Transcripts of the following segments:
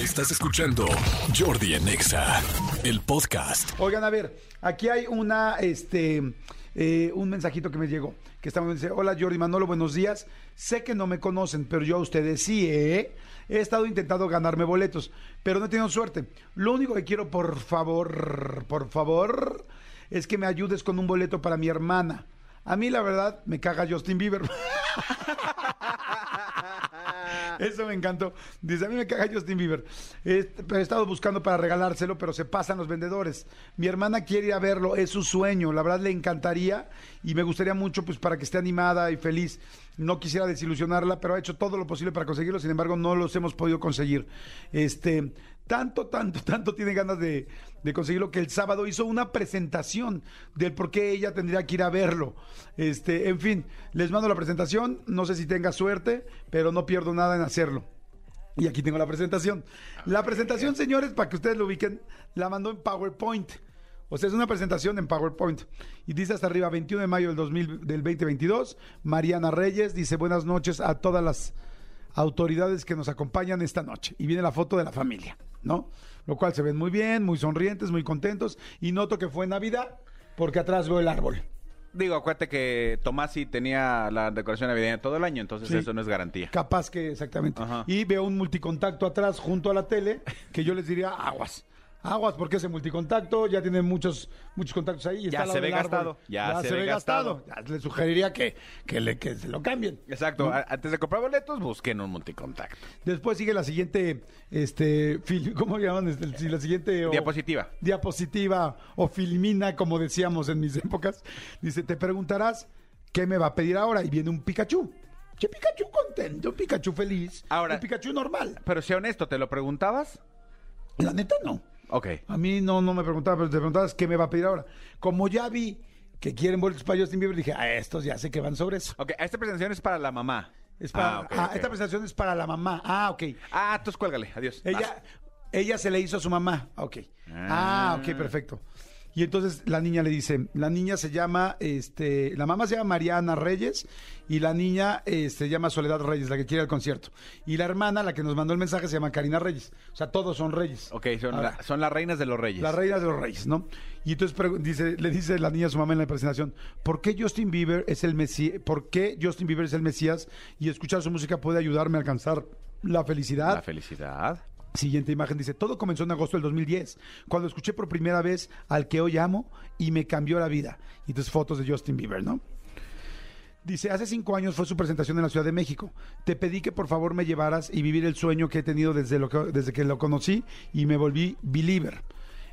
Estás escuchando Jordi en Exa, el podcast. Oigan, a ver, aquí hay una, este, eh, un mensajito que me llegó, que está hola Jordi Manolo, buenos días. Sé que no me conocen, pero yo a ustedes sí, ¿eh? He estado intentando ganarme boletos, pero no he tenido suerte. Lo único que quiero, por favor, por favor, es que me ayudes con un boleto para mi hermana. A mí, la verdad, me caga Justin Bieber. Eso me encantó. Dice, a mí me caga Justin Bieber. He, he estado buscando para regalárselo, pero se pasan los vendedores. Mi hermana quiere ir a verlo, es su sueño. La verdad le encantaría y me gustaría mucho pues para que esté animada y feliz. No quisiera desilusionarla, pero ha hecho todo lo posible para conseguirlo. Sin embargo, no los hemos podido conseguir. Este, tanto, tanto, tanto tiene ganas de, de conseguirlo que el sábado hizo una presentación del por qué ella tendría que ir a verlo. Este, en fin, les mando la presentación. No sé si tenga suerte, pero no pierdo nada en hacerlo. Y aquí tengo la presentación. La presentación, señores, para que ustedes lo ubiquen, la mandó en PowerPoint. O sea, es una presentación en PowerPoint. Y dice hasta arriba, 21 de mayo del, 2000, del 2022, Mariana Reyes dice buenas noches a todas las autoridades que nos acompañan esta noche. Y viene la foto de la familia, ¿no? Lo cual se ven muy bien, muy sonrientes, muy contentos. Y noto que fue Navidad porque atrás veo el árbol. Digo, acuérdate que Tomasi tenía la decoración navideña todo el año, entonces Sí. eso no es garantía. Capaz que, exactamente. Ajá. Y veo un multicontacto atrás junto a la tele que yo les diría aguas. Aguas porque ese multicontacto ya tiene muchos muchos contactos ahí. y está Ya lado se ve gastado, ya se ve gastado. Ya le sugeriría que, que, le, que se lo cambien. Exacto, antes de comprar boletos, busquen un multicontacto. Después sigue la siguiente, este, ¿cómo llaman? Este, la siguiente... o- Diapositiva. Diapositiva o filmina, como decíamos en mis épocas. Dice, te preguntarás, ¿qué me va a pedir ahora? Y viene un Pikachu. ¿Qué Pikachu contento? Un Pikachu feliz. Ahora- Un Pikachu normal. Pero sea honesto, ¿te lo preguntabas? La neta no. Ok. A mí no, no me preguntaba, pero te preguntabas qué me va a pedir ahora. Como ya vi que quieren boletos para Justin Bieber, dije, a estos ya sé que van sobre eso. Ok, esta presentación es para la mamá. Es para, Ah, ah, ok. Esta presentación es para la mamá. Ah, ok. Ah, entonces cuélgale, adiós. Ella, ella se le hizo a su mamá. Ok. Ah, ok, perfecto. Y entonces la niña le dice, la niña se llama, este, la mamá se llama Mariana Reyes y la niña este, se llama Soledad Reyes, la que quiere el concierto. Y la hermana, la que nos mandó el mensaje, se llama Karina Reyes. O sea, todos son Reyes. Ok, son, Ahora, la- son las reinas de los reyes. las reinas de los reyes, ¿no? Y entonces dice, le dice la niña a su mamá en la presentación, ¿por qué Justin Bieber es el Mesías? ¿Por qué Justin Bieber es el Mesías y escuchar su música puede ayudarme a alcanzar la felicidad? La felicidad. Siguiente imagen dice, todo comenzó en agosto del 2010, cuando escuché por primera vez al que hoy amo y me cambió la vida. Y entonces fotos de Justin Bieber, ¿no? Dice, hace cinco años fue su presentación en la Ciudad de México. Te pedí que por favor me llevaras y vivir el sueño que he tenido desde, lo que, desde que lo conocí y me volví believer.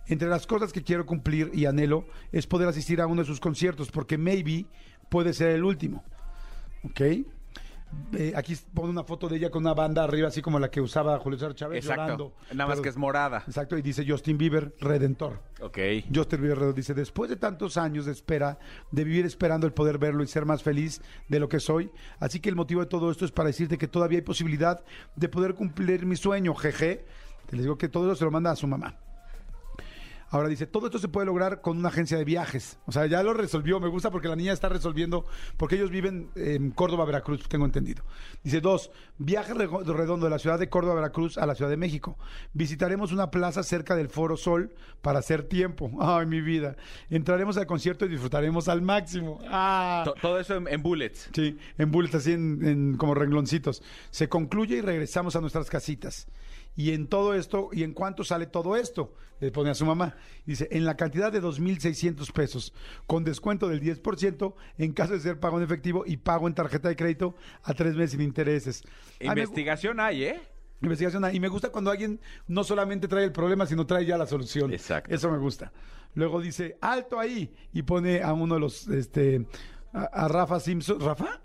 Entre las cosas que quiero cumplir y anhelo es poder asistir a uno de sus conciertos, porque maybe puede ser el último. ¿Ok? Eh, aquí pone una foto de ella con una banda arriba, así como la que usaba Julio César Chávez, Exacto. llorando. Nada más Pero- que es morada. Exacto, y dice Justin Bieber, Redentor. Ok. Justin Bieber Redentor dice, después de tantos años de espera, de vivir esperando el poder verlo y ser más feliz de lo que soy, así que el motivo de todo esto es para decirte que todavía hay posibilidad de poder cumplir mi sueño, jeje. Te les digo que todo eso se lo manda a su mamá. Ahora dice, todo esto se puede lograr con una agencia de viajes. O sea, ya lo resolvió. Me gusta porque la niña está resolviendo, porque ellos viven en Córdoba, Veracruz, tengo entendido. Dice, dos, viaje redondo de la ciudad de Córdoba, Veracruz a la Ciudad de México. Visitaremos una plaza cerca del Foro Sol para hacer tiempo. Ay, mi vida. Entraremos al concierto y disfrutaremos al máximo. Ah. To- todo eso en, en bullets. Sí, en bullets así en, en como rengloncitos. Se concluye y regresamos a nuestras casitas. Y en todo esto, ¿y en cuánto sale todo esto? Le pone a su mamá. Dice, en la cantidad de 2.600 pesos, con descuento del 10% en caso de ser pago en efectivo y pago en tarjeta de crédito a tres meses sin intereses. Me Investigación hay, ¿eh? Investigación. Y me gusta cuando alguien no solamente trae el problema, sino trae ya la solución. Exacto. Eso me gusta. Luego dice, alto ahí. Y pone a uno de los, este, a, a Rafa Simpson. ¿Rafa?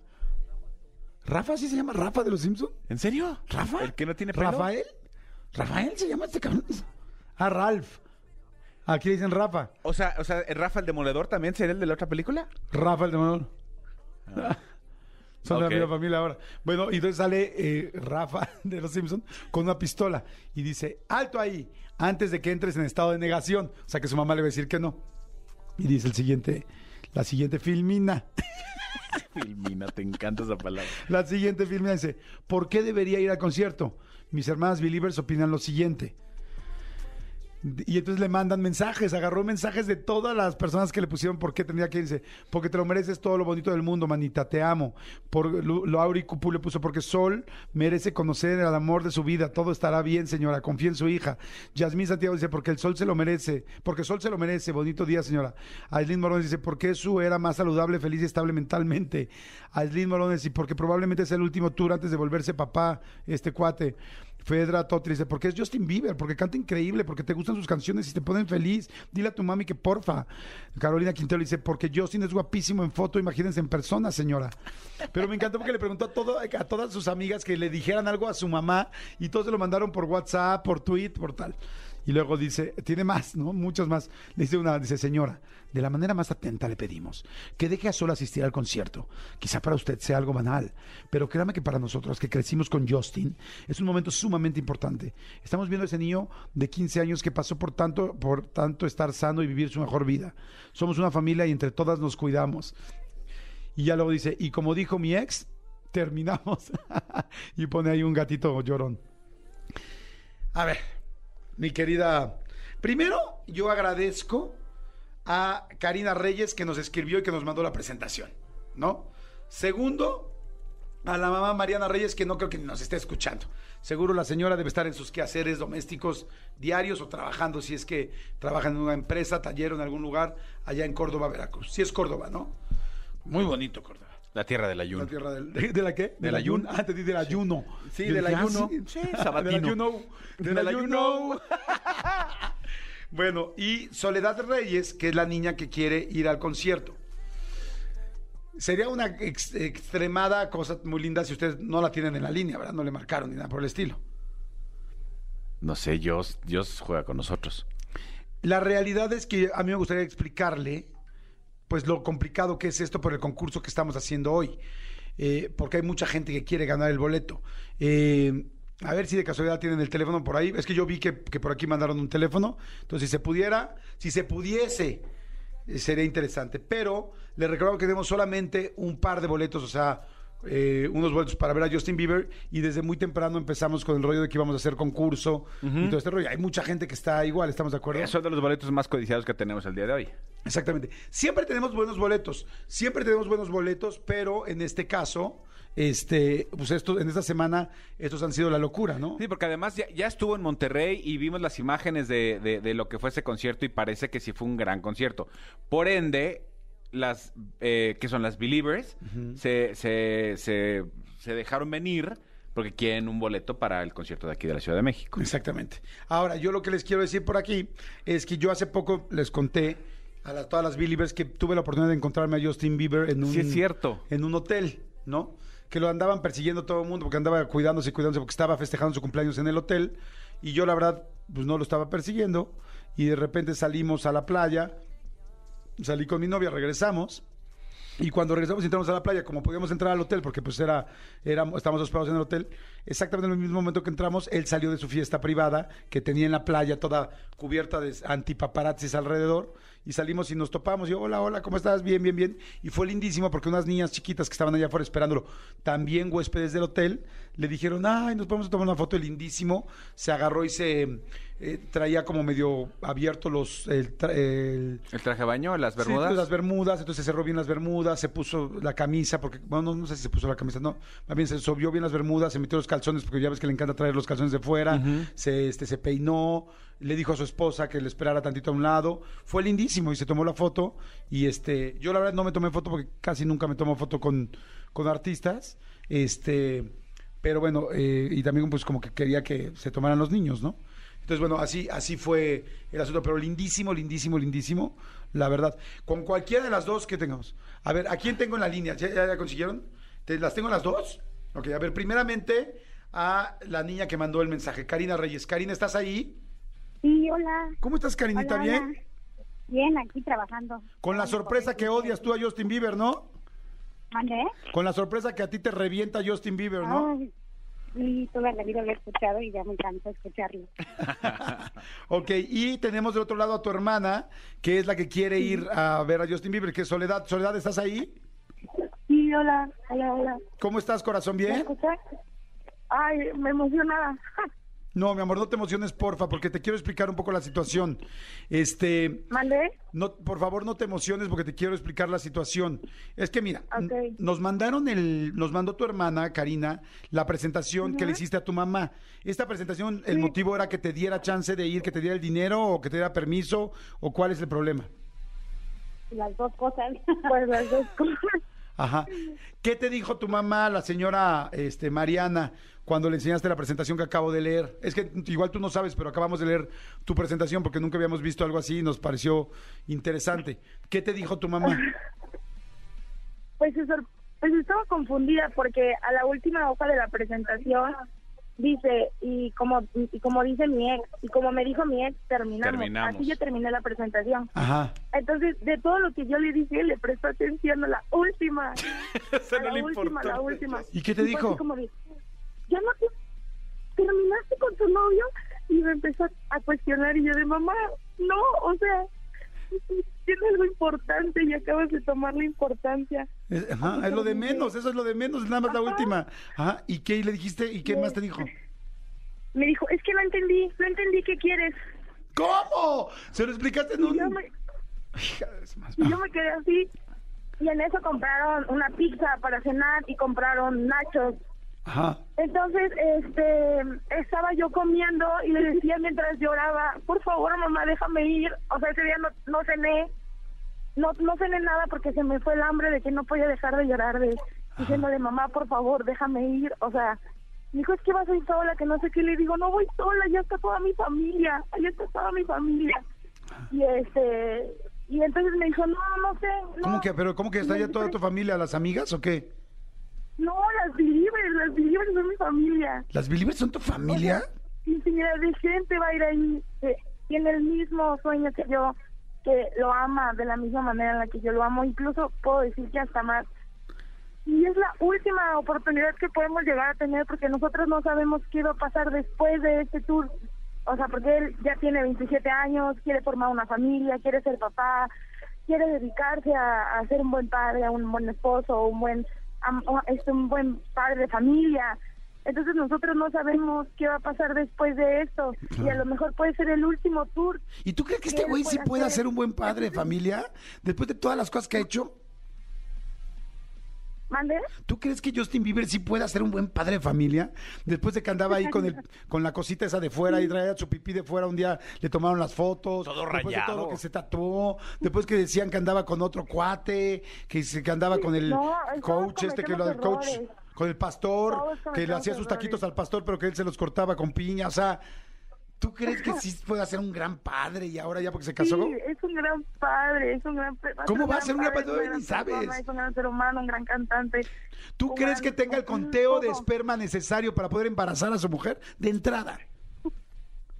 ¿Rafa sí se llama Rafa de los Simpson? ¿En serio? ¿Rafa? ¿El que no tiene pelo? ¿Rafael? ¿Rafael se llama este cabrón? Ah, Ralph. Aquí le dicen Rafa. O sea, o sea, ¿Rafa el Demoledor también sería el de la otra película? Rafa el demonio. Son de Ok. la misma familia ahora. Bueno, y entonces sale eh, Rafa de los Simpson con una pistola y dice, alto ahí, antes de que entres en estado de negación. O sea que su mamá le va a decir que no. Y dice el siguiente, la siguiente filmina. Filmina, te encanta esa palabra. La siguiente filmina dice, ¿por qué debería ir al concierto? Mis hermanas believers opinan lo siguiente. Y entonces le mandan mensajes, agarró mensajes de todas las personas que le pusieron por qué tendría que irse. Porque te lo mereces todo lo bonito del mundo, manita, te amo. Por, lo Cupu le puso, porque Sol merece conocer el amor de su vida, todo estará bien, señora, confía en su hija. Yasmín Santiago dice, porque el Sol se lo merece, porque Sol se lo merece, bonito día, señora. Aislinn Morones dice, porque su era más saludable, feliz y estable mentalmente. Aislinn Morones, y porque probablemente es el último tour antes de volverse papá, este cuate. Fedra Totri dice, porque es Justin Bieber, porque canta increíble, porque te gustan sus canciones y te ponen feliz. Dile a tu mami que porfa. Carolina Quintero dice, porque Justin es guapísimo en foto, imagínense en persona, señora. Pero me encantó porque le preguntó a, todo, a todas sus amigas que le dijeran algo a su mamá y todos se lo mandaron por WhatsApp, por tweet, por tal. Y luego dice, tiene más, ¿no? Muchos más. Le dice una, dice, señora, de la manera más atenta le pedimos que deje a Sol asistir al concierto. Quizá para usted sea algo banal, pero créame que para nosotros que crecimos con Justin es un momento sumamente importante. Estamos viendo a ese niño de 15 años que pasó por tanto, por tanto estar sano y vivir su mejor vida. Somos una familia y entre todas nos cuidamos. Y ya luego dice, y como dijo mi ex, terminamos. y pone ahí un gatito llorón. A ver, mi querida. Primero, yo agradezco a Karina Reyes que nos escribió y que nos mandó la presentación, ¿no? Segundo, a la mamá Mariana Reyes que no creo que nos esté escuchando. Seguro la señora debe estar en sus quehaceres domésticos diarios o trabajando si es que trabaja en una empresa, taller o en algún lugar allá en Córdoba, Veracruz. Si es Córdoba, ¿no? Muy bonito Córdoba. La tierra del ayuno. La tierra del, de, la qué? Del ayuno. Ah, te di del ayuno. Sí, del ayuno. Sí, sabatino. Del ayuno. Del ayuno. bueno, y Soledad Reyes, que es la niña que quiere ir al concierto. Sería una extremada cosa muy linda si ustedes no la tienen en la línea, ¿verdad? No le marcaron ni nada por el estilo. No sé, Dios, Dios juega con nosotros. La realidad es que a mí me gustaría explicarle pues lo complicado que es esto por el concurso que estamos haciendo hoy. Eh, porque hay mucha gente que quiere ganar el boleto. Eh, a ver si de casualidad tienen el teléfono por ahí. Es que yo vi que, por aquí mandaron un teléfono. Entonces, si se pudiera, si se pudiese, eh, sería interesante. Pero les recuerdo que tenemos solamente un par de boletos, o sea, eh, unos boletos para ver a Justin Bieber y desde muy temprano empezamos con el rollo de que íbamos a hacer concurso y todo este rollo. Hay mucha gente que está igual, ¿estamos de acuerdo? Son de los boletos más codiciados que tenemos el día de hoy. Exactamente. Siempre tenemos buenos boletos, siempre tenemos buenos boletos, pero en este caso este, pues esto, en esta semana estos han sido la locura, ¿no? Sí, porque además ya, estuvo en Monterrey y vimos las imágenes de, de, lo que fue ese concierto y parece que sí fue un gran concierto. Por ende, las eh, que son las Believers se, se, se, dejaron venir porque quieren un boleto para el concierto de aquí de la Ciudad de México. Exactamente. Ahora, yo lo que les quiero decir por aquí es que yo hace poco les conté a todas las Believers que tuve la oportunidad de encontrarme a Justin Bieber en un, sí, es cierto. En un hotel, ¿no? Que lo andaban persiguiendo todo el mundo porque andaba cuidándose y cuidándose porque estaba festejando su cumpleaños en el hotel y yo la verdad pues no lo estaba persiguiendo y de repente salimos a la playa salí con mi novia, regresamos. Y cuando regresamos entramos a la playa, como podíamos entrar al hotel, porque pues era, éramos, estábamos hospedados en el hotel, exactamente en el mismo momento que entramos, él salió de su fiesta privada, que tenía en la playa toda cubierta de antipaparazzis alrededor, y salimos y nos topamos. Y yo, hola, hola, ¿cómo estás? Bien, bien, bien. Y fue lindísimo porque unas niñas chiquitas que estaban allá afuera esperándolo, también huéspedes del hotel, le dijeron, ay, nos podemos tomar una foto lindísimo. Se agarró y se eh, traía como medio abierto los el, el, traje de baño, las bermudas. Sí, las bermudas, entonces se cerró bien las bermudas, se puso la camisa, porque, bueno, no, sé si se puso la camisa, no, más bien se subió bien las bermudas, se metió los calzones, porque ya ves que le encanta traer los calzones de fuera, se, este, se peinó, le dijo a su esposa que le esperara tantito a un lado, fue lindísimo y se tomó la foto, y este, yo la verdad no me tomé foto porque casi nunca me tomo foto con, con artistas, este, pero bueno, eh, y también pues como que quería que se tomaran los niños, ¿no? Entonces, bueno, así, así fue el asunto, pero lindísimo, lindísimo, lindísimo, la verdad. Con cualquiera de las dos que tengamos. A ver, ¿a quién tengo en la línea? ¿Ya, ya, consiguieron? ¿Te, ¿Las tengo las dos? Ok, a ver, primeramente a la niña que mandó el mensaje, Karina Reyes. Karina, ¿estás ahí? Sí, hola. ¿Cómo estás, Karinita? ¿Bien? Bien, aquí trabajando. Con la sorpresa que odias tú a Justin Bieber, ¿no? ¿Mandé? Con la sorpresa que a ti te revienta Justin Bieber, ¿no? Y toda la vida lo he escuchado y ya me encanta escucharlo. ok, y tenemos de otro lado a tu hermana, que es la que quiere ir a ver a Justin Bieber, que es Soledad. Soledad, ¿estás ahí? Sí, hola, hola, hola. ¿Cómo estás, corazón? ¿Bien? Ay, me emocionaba. No, mi amor, no te emociones, porfa, porque te quiero explicar un poco la situación. Este, ¿Mandé? no, por favor, no te emociones porque te quiero explicar la situación. Es que mira, nos mandaron el, nos mandó tu hermana, Karina, la presentación que le hiciste a tu mamá. Esta presentación, el Sí. motivo era que te diera chance de ir, que te diera el dinero o que te diera permiso, o cuál es el problema. Las dos cosas. Pues las dos cosas. Ajá. ¿Qué te dijo tu mamá, la señora este, Mariana, cuando le enseñaste la presentación que acabo de leer? Es que igual tú no sabes, pero acabamos de leer tu presentación porque nunca habíamos visto algo así y nos pareció interesante. ¿Qué te dijo tu mamá? Pues, pues estaba confundida porque a la última hoja de la presentación dice, y como y como dice mi ex, y como me dijo mi ex, terminamos. Terminamos. Así yo terminé la presentación. Ajá. Entonces, de todo lo que yo le dije, le prestó atención a la última. A no la le última, la última. ¿Y qué te dijo? como de, ¿ya no te terminaste con tu novio? Y me empezó a cuestionar y yo de mamá, no, o sea, tiene algo importante y acabas de tomar la importancia. Es, ajá, es lo de menos, eso es lo de menos, nada más la última. Ajá. ¿Y qué le dijiste? ¿Y qué más te dijo? Me dijo, es que no entendí, no entendí qué quieres. ¿Cómo? ¿Se lo explicaste en un...? yo me, y yo me quedé así. Y en eso compraron una pizza para cenar y compraron nachos. Ajá. Entonces, este, estaba yo comiendo y le decía mientras lloraba, por favor, mamá, déjame ir. O sea, ese día no, no cené, no, no cené nada porque se me fue el hambre de que no podía dejar de llorar, de diciéndole, mamá, por favor, déjame ir. O sea, me dijo, es que vas a ir sola, que no sé qué. Le digo, no voy sola, ya está toda mi familia, allá está toda mi familia. Y este, y entonces me dijo, no, no sé. No. ¿Cómo que, pero cómo que está ya toda tu familia, las amigas o qué? No, las Believers, las Believers son mi familia. ¿Las Believers son tu familia? infinidad de gente va a ir ahí, que tiene el mismo sueño que yo, que lo ama de la misma manera en la que yo lo amo, incluso puedo decir que hasta más. Y es la última oportunidad que podemos llegar a tener porque nosotros no sabemos qué va a pasar después de este tour. O sea, porque él ya tiene 27 años, quiere formar una familia, quiere ser papá, quiere dedicarse a, a ser un buen padre, a un buen esposo, un buen, este, un buen padre de familia. Entonces nosotros no sabemos qué va a pasar después de esto y a lo mejor puede ser el último tour. ¿Y tú crees que ¿Qué este güey sí hacer? ser un buen padre de familia después de todas las cosas que ha hecho? ¿Mande? ¿Tú crees que Justin Bieber sí puede ser un buen padre de familia? Después de que andaba ahí con el con la cosita esa de fuera y traía su pipí de fuera, un día le tomaron las fotos. Todo después de rayado. todo lo que se tatuó, después que decían que andaba con otro cuate, que, se- que andaba con el No, coach, este que lo del coach, con el pastor, que le hacía sus taquitos errores. al pastor, pero que él se los cortaba con piña, o sea, ¿tú crees que sí puede ser un gran padre y ahora ya porque se casó? Sí, es un gran padre, es un gran pe- ¿Cómo va a ser un gran padre? Ni gran persona, sabes. Es un gran ser humano, un gran cantante. ¿Tú un crees gran- que tenga el conteo de esperma necesario para poder embarazar a su mujer de entrada?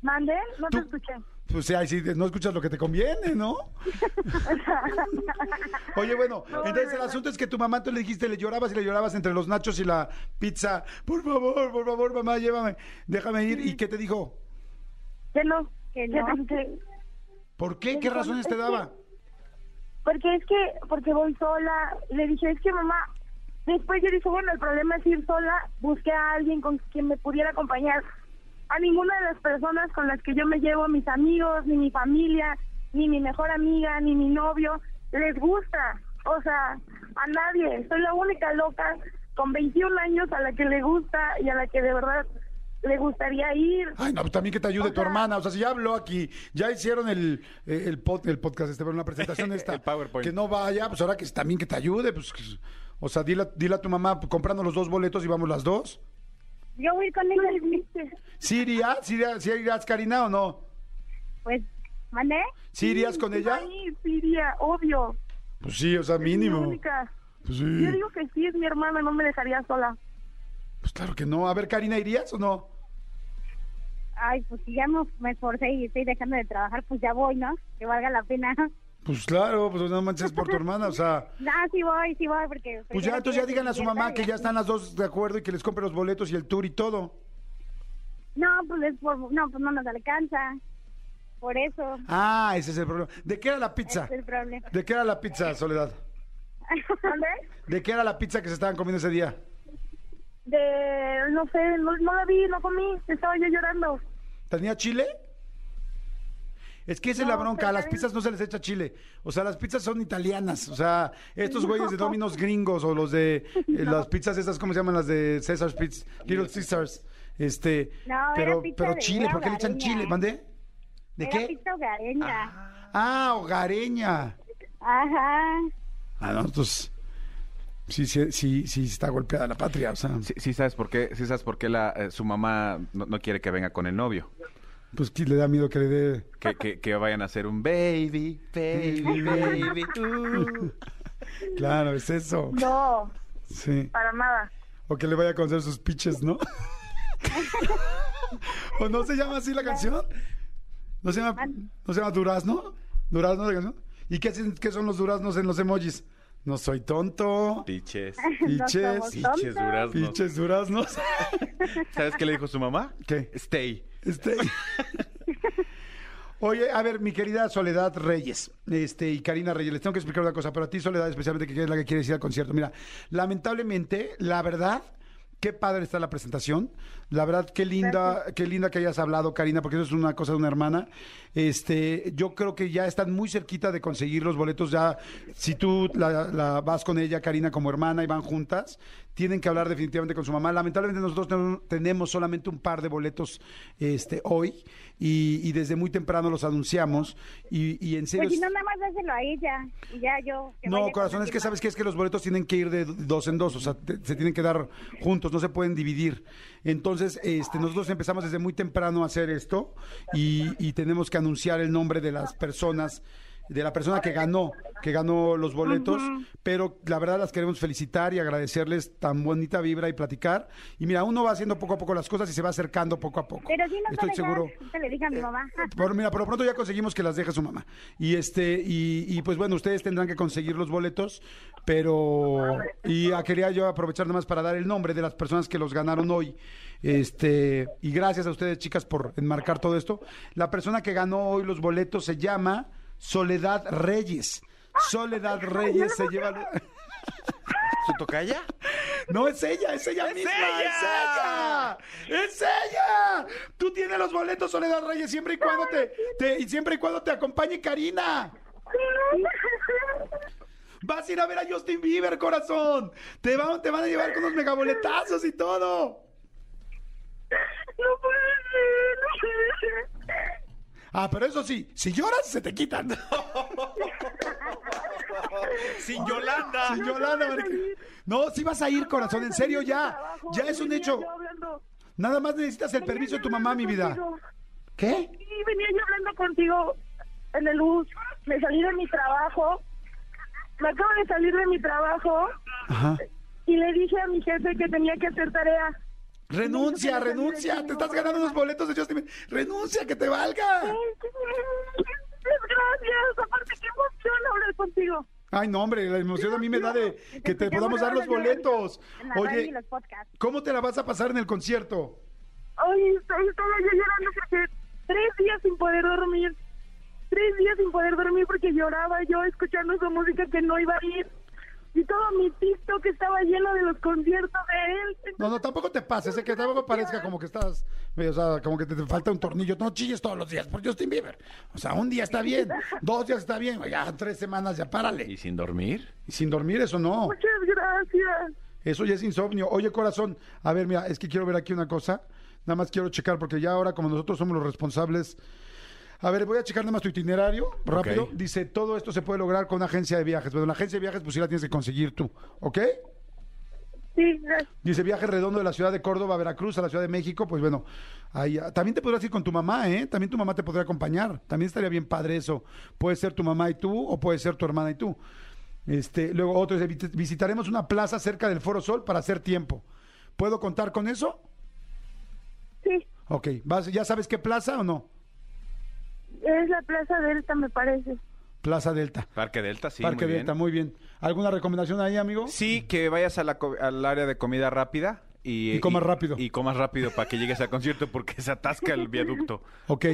¿Mande? No te Tú- escuché. Pues ahí sí, no escuchas lo que te conviene, ¿no? Oye, bueno, No, entonces el asunto es que tu mamá, tú le dijiste, le llorabas y le llorabas entre los nachos y la pizza. Por favor, por favor, mamá, llévame, déjame ir. ¿Y qué te dijo? Que no, Que no. que- ¿Por qué? ¿Qué razones te daba? Porque es que, porque voy sola. Le dije, es que mamá, después yo dije, bueno, el problema es ir sola. Busqué a alguien con quien me pudiera acompañar. A ninguna de las personas con las que yo me llevo, mis amigos, ni mi familia, ni mi mejor amiga, ni mi novio, les gusta. O sea, a nadie. Soy la única loca con 21 años a la que le gusta y a la que de verdad le gustaría ir. Ay, no, pues también que te ayude O tu sea- hermana. O sea, si ya habló aquí, ya hicieron el, eh, el, pod- el podcast, este, pero la presentación esta. El PowerPoint. Que no vaya, pues ahora que también que te ayude. pues O sea, dile, a- dile a tu mamá, comprando los dos boletos y vamos las dos. Yo voy con ella. ¿viste? ¿Sí irías? ¿Sí irías, sí irías, Karina, o no? Pues, ¿mandé? ¿Sí irías con ella? Sí, sí, iría, obvio. Pues sí, o sea, Es mi mínimo. única. Pues Yo digo que sí, es mi hermana, no me dejaría sola. Pues claro que no. A ver, Karina, ¿irías o no? Ay, pues si ya me, me esforcé y estoy dejando de trabajar, pues ya voy, ¿no? Que valga la pena. Pues claro, pues no manches por tu hermana, o sea. Ah, sí voy, sí voy, porque... Pues ya, entonces ya díganle a su mamá que ya están las dos de acuerdo y que les compre los boletos y el tour y todo. No, pues es por... No, pues no nos alcanza. Por eso. Ah, ese es el problema. ¿De qué era la pizza? Ese es el problema. ¿De qué era la pizza, Soledad? ¿Dónde? ¿De qué era la pizza que se estaban comiendo ese día? De, no sé, no, no la vi, no comí, estaba yo llorando. ¿Tenía chile? Es que esa es la No, bronca, a las pizzas no se les echa chile. O sea, las pizzas son italianas. O sea, estos güeyes de Domino's gringos o los de eh, las pizzas esas, ¿cómo se llaman? Las de Cesar's Pizza, Little Caesars. Este, No, era pero, pizza pero de chile, ¿por qué le echan hogareña. chile? ¿Mandé? ¿De Era qué? pizza hogareña. Ah, hogareña. Ajá. Ah, no, entonces. Sí, sí, sí, sí, está golpeada la patria. O sea, Sí, sí sabes por qué, sí sabes por qué la, eh, su mamá no, no quiere que venga con el novio. pues que le da miedo que le dé. Que, que, que vayan a hacer un baby, baby, baby. uh. Claro, es eso. No, Sí. para nada. O que le vaya a conocer sus pitches, ¿no? ¿O no se llama así la canción? ¿No se llama, ¿no se llama Durazno? ¿Durazno la canción? ¿Y qué, qué son los duraznos en los emojis? No soy tonto. Piches. Piches. somos Piches duraznos. Piches duraznos. ¿Sabes qué le dijo su mamá? ¿Qué? Stay. Este... Oye, a ver, mi querida Soledad Reyes, este, y Karina Reyes, les tengo que explicar una cosa, pero a ti, Soledad, especialmente, que es la que quieres ir al concierto. Mira, lamentablemente, la verdad, qué padre está la presentación. La verdad, qué linda, qué linda que hayas hablado, Karina, porque eso es una cosa de una hermana. Este, yo creo que ya están muy cerquita de conseguir los boletos. Ya, si tú la, la vas con ella, Karina, como hermana y van juntas, tienen que hablar definitivamente con su mamá. Lamentablemente nosotros tenemos- solamente un par de boletos este, hoy y, y desde muy temprano los anunciamos y, y en serio... Pues si no, nada más dáselo a ella. Y ya yo. que no, corazón, es que sabes que es que los boletos tienen que ir de dos en dos, o sea, te- se tienen que dar juntos, no se pueden dividir. Entonces, este, nosotros empezamos desde muy temprano a hacer esto y, y tenemos que anunciar el nombre de las personas, de la persona que ganó, que ganó los boletos, pero la verdad las queremos felicitar y agradecerles tan bonita vibra y platicar. Y mira, uno va haciendo poco a poco las cosas y se va acercando poco a poco. Pero si no Estoy seguro. Te le dije a mi mamá. Por, mira, por lo pronto ya conseguimos que las deje su mamá. Y este, y, y, pues bueno, ustedes tendrán que conseguir los boletos, pero y ah, quería yo aprovechar nada más para dar el nombre de las personas que los ganaron hoy. Este, y gracias a ustedes, chicas, por enmarcar todo esto. La persona que ganó hoy los boletos se llama Soledad Reyes. Soledad Reyes se lleva. ¿Su tocaya? No, es ella, es ella misma, es ella, es ella. Tú tienes los boletos, Soledad Reyes, siempre y cuando te, te- y siempre y cuando te acompañe Karina. Vas a ir a ver a Justin Bieber, corazón. Te van, te van a llevar con unos megaboletazos y todo. No puede ser, no puede ser. Ah, pero eso sí, si lloras se te quitan. Sin Yolanda. Sin Yolanda. No, sí vas a ir, corazón, en serio ya. Ya es un hecho. Nada más necesitas el permiso de tu mamá, mi vida. contigo. ¿Qué? Sí, venía yo hablando contigo en el bus. Me salí de mi trabajo. Me acabo de salir de mi trabajo Ajá. y le dije a mi jefe que tenía que hacer tarea. Renuncia, renuncia. Te estás ganando unos boletos de Justin Bieber. Renuncia, que te valga. Gracias. Aparte, qué emoción hablar contigo. Ay, no, hombre, la emoción a mí me da de que te podamos dar los boletos. Oye. ¿cómo te la vas a pasar en el concierto? Ay, estoy, estaba yo llorando porque tres días sin poder dormir. Tres días sin poder dormir porque lloraba yo escuchando su música que no iba a ir. Y todo mi TikTok estaba lleno de los conciertos de él. No, no, tampoco te pases, es que tampoco parezca como que estás, eh, o sea, como que te, te falta un tornillo. No chilles todos los días por Justin Bieber. O sea, un día está bien, dos días está bien, ya tres semanas ya párale. ¿Y sin dormir? Y sin dormir, eso no. Muchas gracias. Eso ya es insomnio. Oye, corazón, a ver, mira, es que quiero ver aquí una cosa. Nada más quiero checar, porque ya ahora, como nosotros somos los responsables. A ver, voy a checar nada más tu itinerario, rápido. Ok. Dice, todo esto se puede lograr con una agencia de viajes. Bueno, la agencia de viajes, pues sí la tienes que conseguir tú, ¿ok? Sí, gracias. Dice viaje redondo de la ciudad de Córdoba a Veracruz a la Ciudad de México. Pues bueno, ahí, ah, también te podrás ir con tu mamá, ¿eh? También tu mamá te podría acompañar. También estaría bien padre eso. Puede ser tu mamá y tú, o puede ser tu hermana y tú. Este, luego otro dice, "Vit- visitaremos una plaza cerca del Foro Sol para hacer tiempo. ¿Puedo contar con eso? Sí, Ok, ¿Vas, ¿ya sabes qué plaza o no? Es la Plaza Delta, me parece. Plaza Delta. Parque Delta, sí, Parque muy bien. Delta, muy bien. ¿Alguna recomendación ahí, amigo? Sí, que vayas a la co- al área de comida rápida. y, Y comas rápido. Y comas rápido para que llegues al concierto porque se atasca el viaducto. Ok.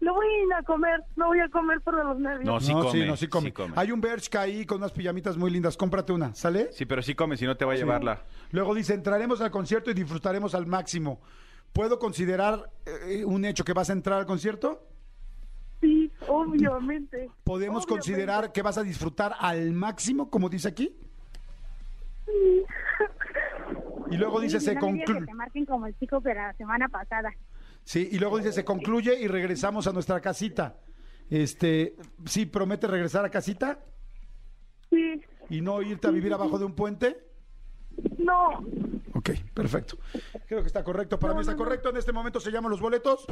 No voy a ir a comer, no voy a comer por los nervios. No, sí no, come. sí, no, sí come. sí come. Hay un Bershka ahí con unas pijamitas muy lindas. Cómprate una, ¿sale? Sí, pero sí come, si no te va a llevarla. Luego dice, entraremos al concierto y disfrutaremos al máximo. ¿Puedo considerar eh, un hecho que vas a entrar al concierto? Sí, obviamente. ¿Podemos Obviamente. considerar que vas a disfrutar al máximo, como dice aquí? Sí. Y luego dice, Sí, se no que concluye. te marquen como el chico de la semana pasada. Sí, y luego dice, se concluye y regresamos a nuestra casita. Este, sí, promete regresar a casita Sí. y no irte a vivir abajo de un puente. No. Ok, perfecto. Creo que está correcto. Para mí está correcto. En este momento se llaman los boletos.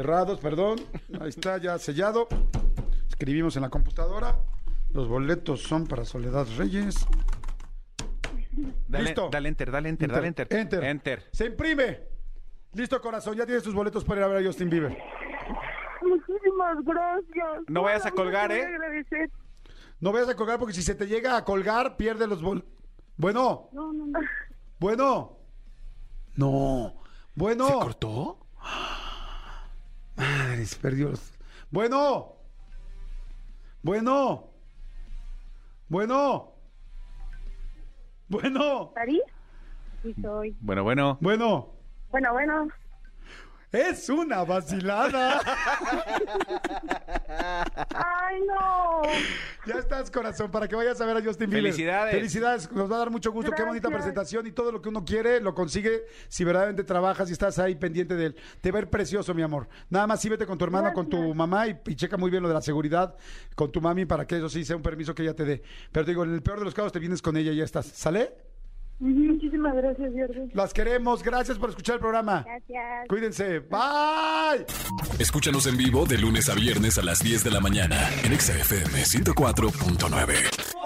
Cerrados, perdón. Ahí está, ya sellado. Escribimos en la computadora. Los boletos son para Soledad Reyes. Dale, Listo. dale enter, dale enter, dale enter. Enter. Enter. Se imprime. Listo, corazón. Ya tienes tus boletos para ir a ver a Justin Bieber. Muchísimas gracias. No vayas a colgar, ¿eh? agradecer. No vayas a colgar porque si se te llega a colgar, pierde los boletos. Bueno, No, no, no. bueno. No. Bueno. ¿Se cortó? Madres, perdió los... Bueno. Bueno. Bueno. Bueno. ¿París? Sí soy. Bueno, bueno. Bueno. Bueno, bueno. Es una vacilada. Ay, no. ya estás, corazón, para que vayas a ver a Justin Bieber. Felicidades. Felicidades. Nos va a dar mucho gusto. Qué bonita Gracias. presentación y todo lo que uno quiere lo consigue si verdaderamente trabajas y estás ahí pendiente de él. Te va a ir precioso, mi amor. Nada más sí vete con tu hermano, con tu mamá y, y checa muy bien lo de la seguridad con tu mami para que eso sí sea un permiso que ella te dé. Pero te digo, en el peor de los casos te vienes con ella y ya estás. ¿Sale? Muchísimas gracias, Jordi. Las queremos. Gracias por escuchar el programa. Gracias. Cuídense. Bye. Escúchanos en vivo de lunes a viernes a las 10 de la mañana en XFM 104.9.